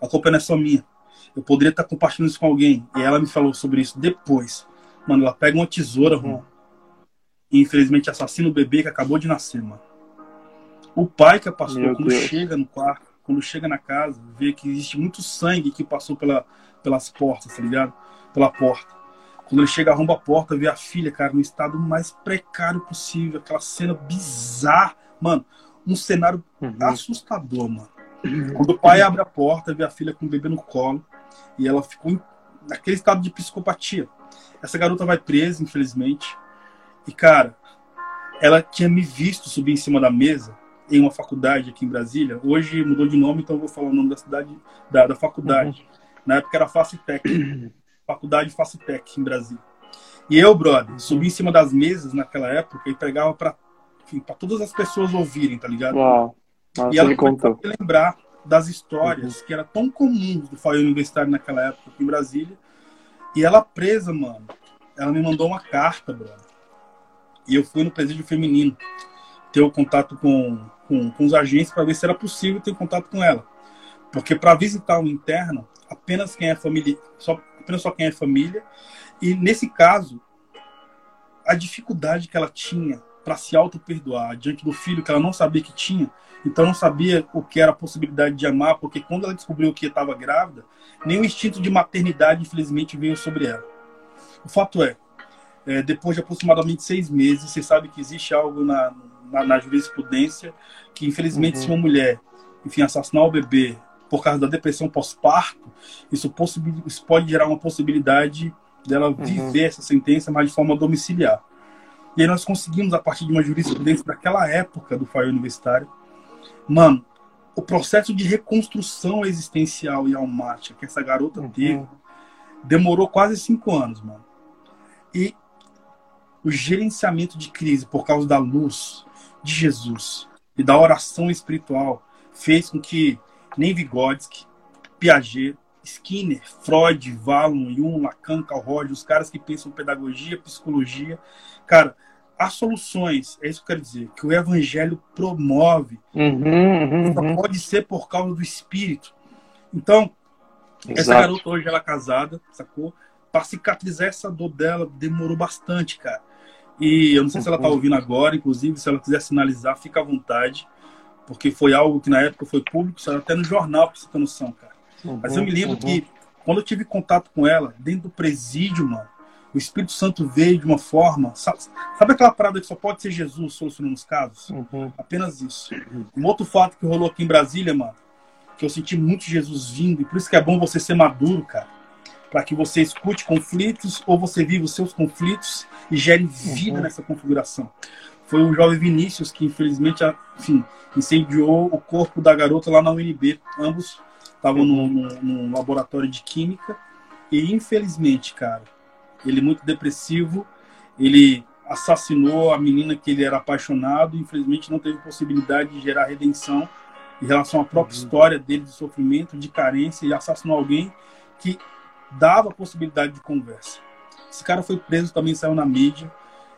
A culpa não é só minha. Eu poderia estar compartilhando isso com alguém. E ela me falou sobre isso depois. Mano, ela pega uma tesoura, mano. E infelizmente assassina o bebê que acabou de nascer, mano. O pai que é pastor, quando Deus. chega no quarto, quando chega na casa, vê que existe muito sangue que passou pela, pelas portas, tá ligado? Pela porta. Quando ele chega, arromba a porta, vê a filha, cara, no estado mais precário possível. Aquela cena bizarra. Mano, um cenário uhum. assustador, mano. Quando o pai abre a porta, vê a filha com o bebê no colo e ela ficou naquele estado de psicopatia. Essa garota vai presa, infelizmente. E, cara, ela tinha me visto subir em cima da mesa em uma faculdade aqui em Brasília. Hoje mudou de nome, então eu vou falar o nome da cidade, da, da faculdade. Uhum. Na época era Facitec, faculdade Facitec em Brasília. E eu, brother, subi em cima das mesas naquela época e pregava para todas as pessoas ouvirem, tá ligado? Uau. Nossa, e ela começou a lembrar das histórias uhum. que eram tão comuns do Fire Universitário naquela época aqui em Brasília. E ela presa, mano. Ela me mandou uma carta, brother. E eu fui no presídio feminino ter o contato com, com, com os agentes para ver se era possível ter contato com ela. Porque para visitar o interno, apenas quem é família, só, apenas só quem é família. E nesse caso, a dificuldade que ela tinha para se auto-perdoar diante do filho que ela não sabia que tinha, então não sabia o que era a possibilidade de amar, porque quando ela descobriu que estava grávida, o instinto de maternidade, infelizmente, veio sobre ela. O fato é, é, depois de aproximadamente seis meses, você sabe que existe algo na, na, na jurisprudência que, infelizmente, uhum. se uma mulher, enfim, assassinar o bebê por causa da depressão pós-parto, isso, isso, pode gerar uma possibilidade dela uhum. viver essa sentença, mas de forma domiciliar. E aí nós conseguimos, a partir de uma jurisprudência daquela época do FAI universitário, mano, o processo de reconstrução existencial e almática que essa garota uhum. teve demorou quase cinco anos, mano. E o gerenciamento de crise por causa da luz de Jesus e da oração espiritual fez com que nem Vygotsky, Piaget, Skinner, Freud, Valon, Jung, Lacan, Carl Rogers, os caras que pensam pedagogia, psicologia, cara, as soluções, é isso que eu quero dizer, que o evangelho promove, uhum, uhum, uhum. pode ser por causa do espírito. Então, Exato. essa garota hoje ela é casada, sacou? Para cicatrizar essa dor dela demorou bastante, cara. E eu não sei se ela está ouvindo agora, inclusive, se ela quiser sinalizar, fica à vontade, porque foi algo que na época foi público, saiu até no jornal, pra você ter noção, cara. Uhum, Mas eu me lembro uhum. que quando eu tive contato com ela, dentro do presídio, mano, o Espírito Santo veio de uma forma. Sabe, sabe aquela parada que só pode ser Jesus solucionando os casos? Uhum. Apenas isso. Um outro fato que rolou aqui em Brasília, mano, que eu senti muito Jesus vindo, e por isso que é bom você ser maduro, cara. Para que você escute conflitos ou você viva os seus conflitos e gere vida uhum. nessa configuração. Foi o jovem Vinícius que, infelizmente, enfim, incendiou o corpo da garota lá na UNB. Ambos estavam num, num, num laboratório de química. E, infelizmente, cara, ele muito depressivo, ele assassinou a menina que ele era apaixonado e infelizmente não teve possibilidade de gerar redenção em relação à própria uhum. história dele de sofrimento, de carência e assassinou alguém que dava possibilidade de conversa. Esse cara foi preso, também saiu na mídia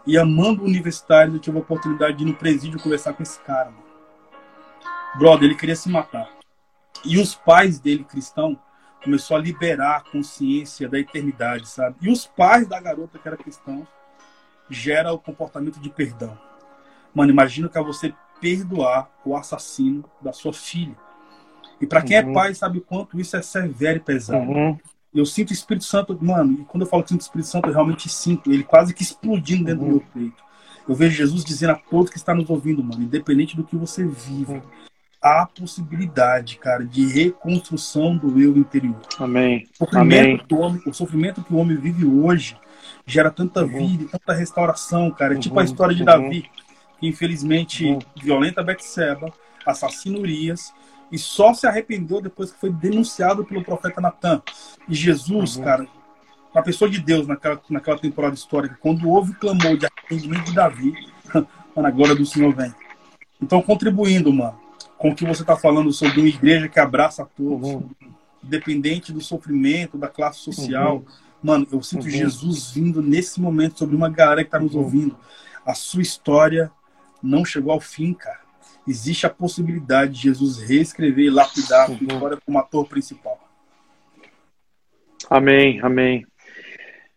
e amando universitários eu tive a oportunidade de ir no presídio conversar com esse cara. Mano. Brother, ele queria se matar. E os pais dele, cristão, começou a liberar a consciência da eternidade, sabe? E os pais da garota que era cristão gera o comportamento de perdão. Mano, imagina que é você perdoar o assassino da sua filha. E para quem é uhum. é pai, sabe o quanto isso é severo e pesado. Uhum. Eu sinto o Espírito Santo, mano, e quando eu falo que sinto o Espírito Santo, eu realmente sinto ele quase que explodindo dentro uhum. do meu peito. Eu vejo Jesus dizendo a todos que estão nos ouvindo, mano, independente do que você vive, uhum há possibilidade, cara, de reconstrução do eu interior. Amém. O sofrimento, Amém. Homem, o sofrimento que o homem vive hoje gera tanta uhum. vida, tanta restauração, cara. É uhum. tipo a história de uhum. Davi, que infelizmente uhum. violenta Betseba, assassina Urias e só se arrependeu depois que foi denunciado pelo profeta Natan. E Jesus, uhum. cara, uma pessoa de Deus naquela, naquela temporada histórica, quando houve o clamor de arrependimento de Davi, mano, a glória do Senhor vem. Então, contribuindo, mano, com o que você está falando sobre uma igreja que abraça a todos, uhum. independente do sofrimento, da classe social. Uhum. Mano, eu sinto uhum. Jesus vindo nesse momento sobre uma galera que está nos uhum. ouvindo. A sua história não chegou ao fim, cara. Existe a possibilidade de Jesus reescrever e lapidar a sua uhum. história como ator principal. Amém, amém.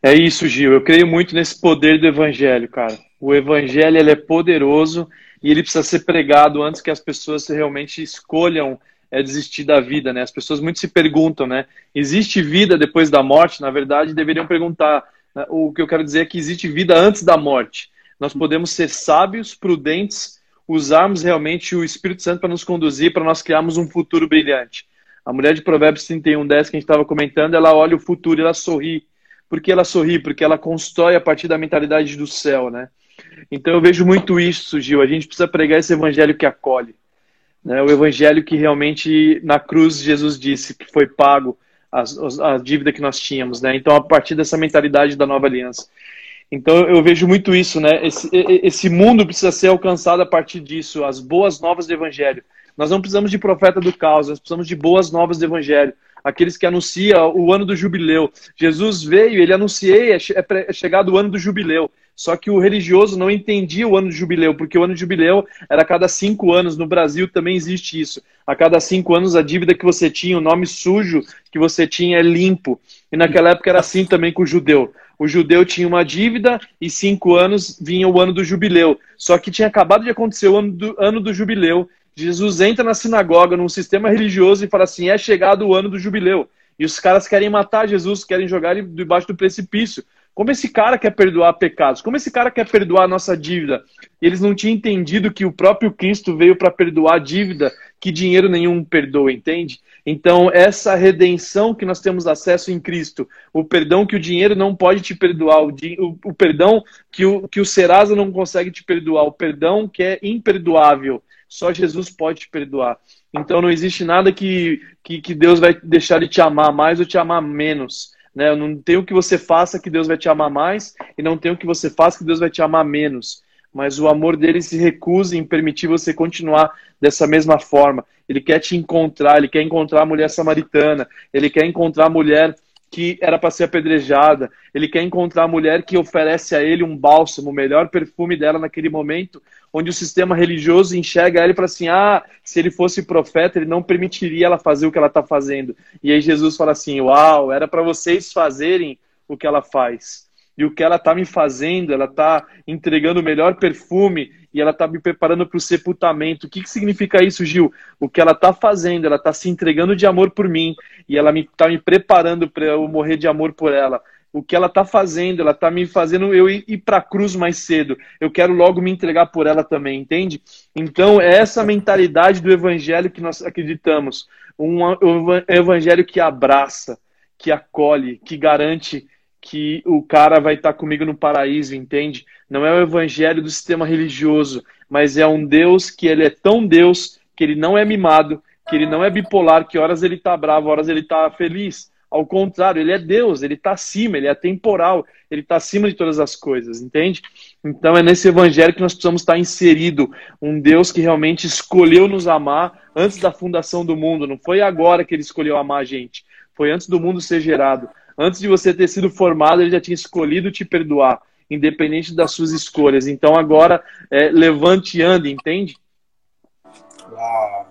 É isso, Gil. Eu creio muito nesse poder do evangelho, cara. O evangelho ele é poderoso e ele precisa ser pregado antes que as pessoas realmente escolham é, desistir da vida, né? As pessoas muito se perguntam, né? Existe vida depois da morte? Na verdade, deveriam perguntar. Né? O que eu quero dizer é que existe vida antes da morte. Nós podemos ser sábios, prudentes, usarmos realmente o Espírito Santo para nos conduzir, para nós criarmos um futuro brilhante. A mulher de Provérbios 31, 10 que a gente estava comentando, ela olha o futuro ela sorri. Por que ela sorri? Porque ela constrói a partir da mentalidade do céu, né? Então eu vejo muito isso, Gil. A gente precisa pregar esse evangelho que acolhe. Né? O evangelho que realmente na cruz Jesus disse que foi pago a, a dívida que nós tínhamos. Né? Então, a partir dessa mentalidade da nova aliança. Então eu vejo muito isso, né? Esse, esse mundo precisa ser alcançado a partir disso, as boas novas do Evangelho. Nós não precisamos de profeta do caos, nós precisamos de boas novas do Evangelho aqueles que anunciam o ano do jubileu. Jesus veio, ele anunciei, é, é, é chegado o ano do jubileu. Só que o religioso não entendia o ano do jubileu, porque o ano de jubileu era a cada cinco anos. No Brasil também existe isso. A cada cinco anos a dívida que você tinha, o nome sujo que você tinha é limpo. E naquela época era assim também com o judeu. O judeu tinha uma dívida e cinco anos vinha o ano do jubileu. Só que tinha acabado de acontecer o ano do, ano do jubileu Jesus entra na sinagoga, num sistema religioso, e fala assim: é chegado o ano do jubileu. E os caras querem matar Jesus, querem jogar ele debaixo do precipício. Como esse cara quer perdoar pecados? Como esse cara quer perdoar a nossa dívida? Eles não tinham entendido que o próprio Cristo veio para perdoar a dívida que dinheiro nenhum perdoa, entende? Então, essa redenção que nós temos acesso em Cristo, o perdão que o dinheiro não pode te perdoar, o, o, o perdão que o, que o Serasa não consegue te perdoar, o perdão que é imperdoável, só Jesus pode te perdoar. Então, não existe nada que, que, que Deus vai deixar de te amar mais ou te amar menos. Né? Não tem o que você faça que Deus vai te amar mais e não tem o que você faça que Deus vai te amar menos. Mas o amor dele se recusa em permitir você continuar dessa mesma forma. Ele quer te encontrar, ele quer encontrar a mulher samaritana, ele quer encontrar a mulher que era para ser apedrejada, ele quer encontrar a mulher que oferece a ele um bálsamo, o melhor perfume dela naquele momento, onde o sistema religioso enxerga ele para assim: ah, se ele fosse profeta, ele não permitiria ela fazer o que ela está fazendo. E aí Jesus fala assim: uau, era para vocês fazerem o que ela faz. E o que ela está me fazendo, ela está entregando o melhor perfume e ela está me preparando para o sepultamento. O que, que significa isso, Gil? O que ela está fazendo, ela está se entregando de amor por mim e ela está me, tá me preparando para eu morrer de amor por ela o que ela está fazendo, ela está me fazendo eu ir, ir para a cruz mais cedo. Eu quero logo me entregar por ela também, entende? Então, é essa mentalidade do evangelho que nós acreditamos. Um evangelho que abraça, que acolhe, que garante que o cara vai estar tá comigo no paraíso, entende? Não é o evangelho do sistema religioso, mas é um Deus que ele é tão Deus que ele não é mimado, que ele não é bipolar, que horas ele está bravo, horas ele está feliz ao contrário, ele é Deus, ele está acima, ele é temporal, ele está acima de todas as coisas, entende? Então é nesse evangelho que nós precisamos estar inserido, um Deus que realmente escolheu nos amar antes da fundação do mundo. Não foi agora que ele escolheu amar a gente, foi antes do mundo ser gerado. Antes de você ter sido formado, ele já tinha escolhido te perdoar, independente das suas escolhas. Então agora é, levante e ande, entende? Uau!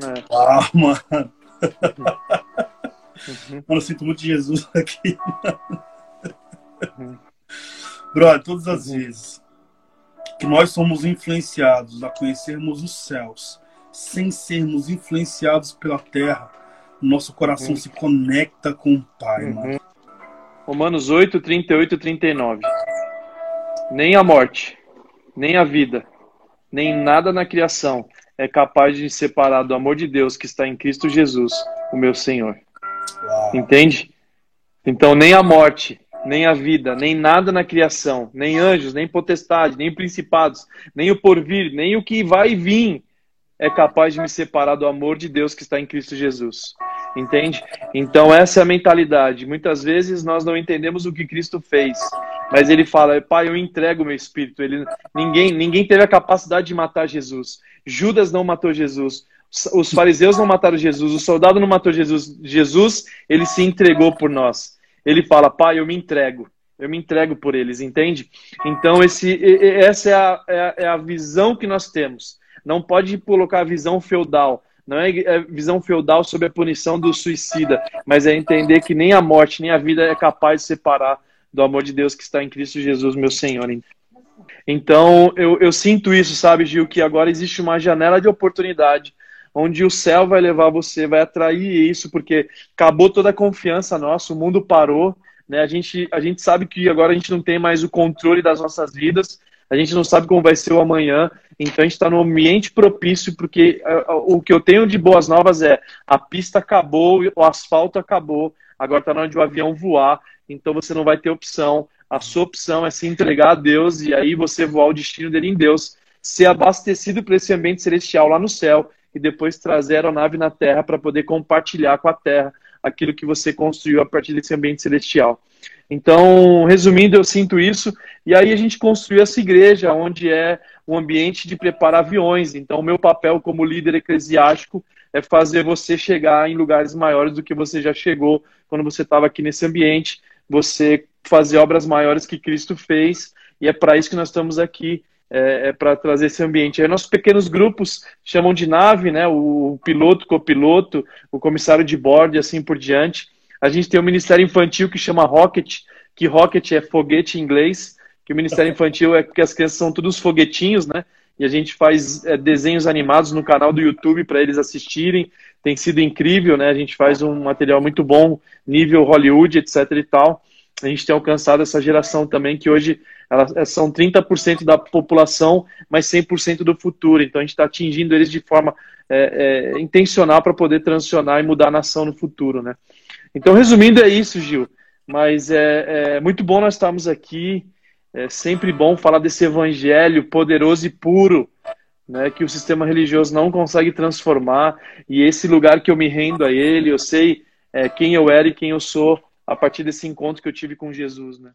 É. Uau, mano! Uhum. Mano, eu sinto muito Jesus aqui. Uhum. Brother, todas as uhum. vezes que nós somos influenciados a conhecermos os céus, sem sermos influenciados pela terra, nosso coração uhum. se conecta com o Pai, uhum. mano. Romanos 8, 38 e 39. Nem a morte, nem a vida, nem nada na criação é capaz de separar do amor de Deus que está em Cristo Jesus, o meu Senhor. Uau. Entende? Então, nem a morte, nem a vida, nem nada na criação, nem anjos, nem potestade, nem principados, nem o porvir, nem o que vai vir é capaz de me separar do amor de Deus que está em Cristo Jesus. Entende? Então, essa é a mentalidade. Muitas vezes nós não entendemos o que Cristo fez, mas ele fala: Pai, eu entrego o meu espírito. Ele, ninguém, ninguém teve a capacidade de matar Jesus. Judas não matou Jesus. Os fariseus não mataram Jesus, o soldado não matou Jesus. Jesus, ele se entregou por nós. Ele fala, pai, eu me entrego. Eu me entrego por eles, entende? Então, esse, essa é a, é, é a visão que nós temos. Não pode colocar a visão feudal. Não é, é visão feudal sobre a punição do suicida, mas é entender que nem a morte, nem a vida é capaz de separar do amor de Deus que está em Cristo Jesus, meu Senhor. Então, eu, eu sinto isso, sabe, Gil, que agora existe uma janela de oportunidade onde o céu vai levar você, vai atrair isso, porque acabou toda a confiança nossa, o mundo parou, né? A gente, a gente sabe que agora a gente não tem mais o controle das nossas vidas, a gente não sabe como vai ser o amanhã, então a gente está num ambiente propício, porque o que eu tenho de boas novas é a pista acabou, o asfalto acabou, agora está na hora de o avião voar, então você não vai ter opção. A sua opção é se entregar a Deus e aí você voar o destino dele em Deus, ser abastecido para esse ambiente celestial lá no céu e depois trazer a aeronave na Terra para poder compartilhar com a Terra aquilo que você construiu a partir desse ambiente celestial. Então, resumindo, eu sinto isso. E aí a gente construiu essa igreja, onde é um ambiente de preparar aviões. Então, o meu papel como líder eclesiástico é fazer você chegar em lugares maiores do que você já chegou quando você estava aqui nesse ambiente. Você fazer obras maiores que Cristo fez. E é para isso que nós estamos aqui é, é para trazer esse ambiente. Aí nossos pequenos grupos chamam de nave, né? O piloto, copiloto, o comissário de bordo e assim por diante. A gente tem o Ministério Infantil que chama Rocket, que Rocket é foguete em inglês, que o Ministério Infantil é porque as crianças são todos foguetinhos, né? E a gente faz é, desenhos animados no canal do YouTube para eles assistirem. Tem sido incrível, né? A gente faz um material muito bom, nível Hollywood, etc e tal. a gente tem alcançado essa geração também, que hoje elas é, são 30% da população, mas 100% do futuro. Então a gente está atingindo eles de forma é, é, intencional para poder transicionar e mudar a nação no futuro, né? Então, resumindo, é isso, Gil. Mas é, é muito bom nós estarmos aqui. É sempre bom falar desse evangelho poderoso e puro, né, que o sistema religioso não consegue transformar. E esse lugar que eu me rendo a ele, eu sei é, quem eu era e quem eu sou a partir desse encontro que eu tive com Jesus, né?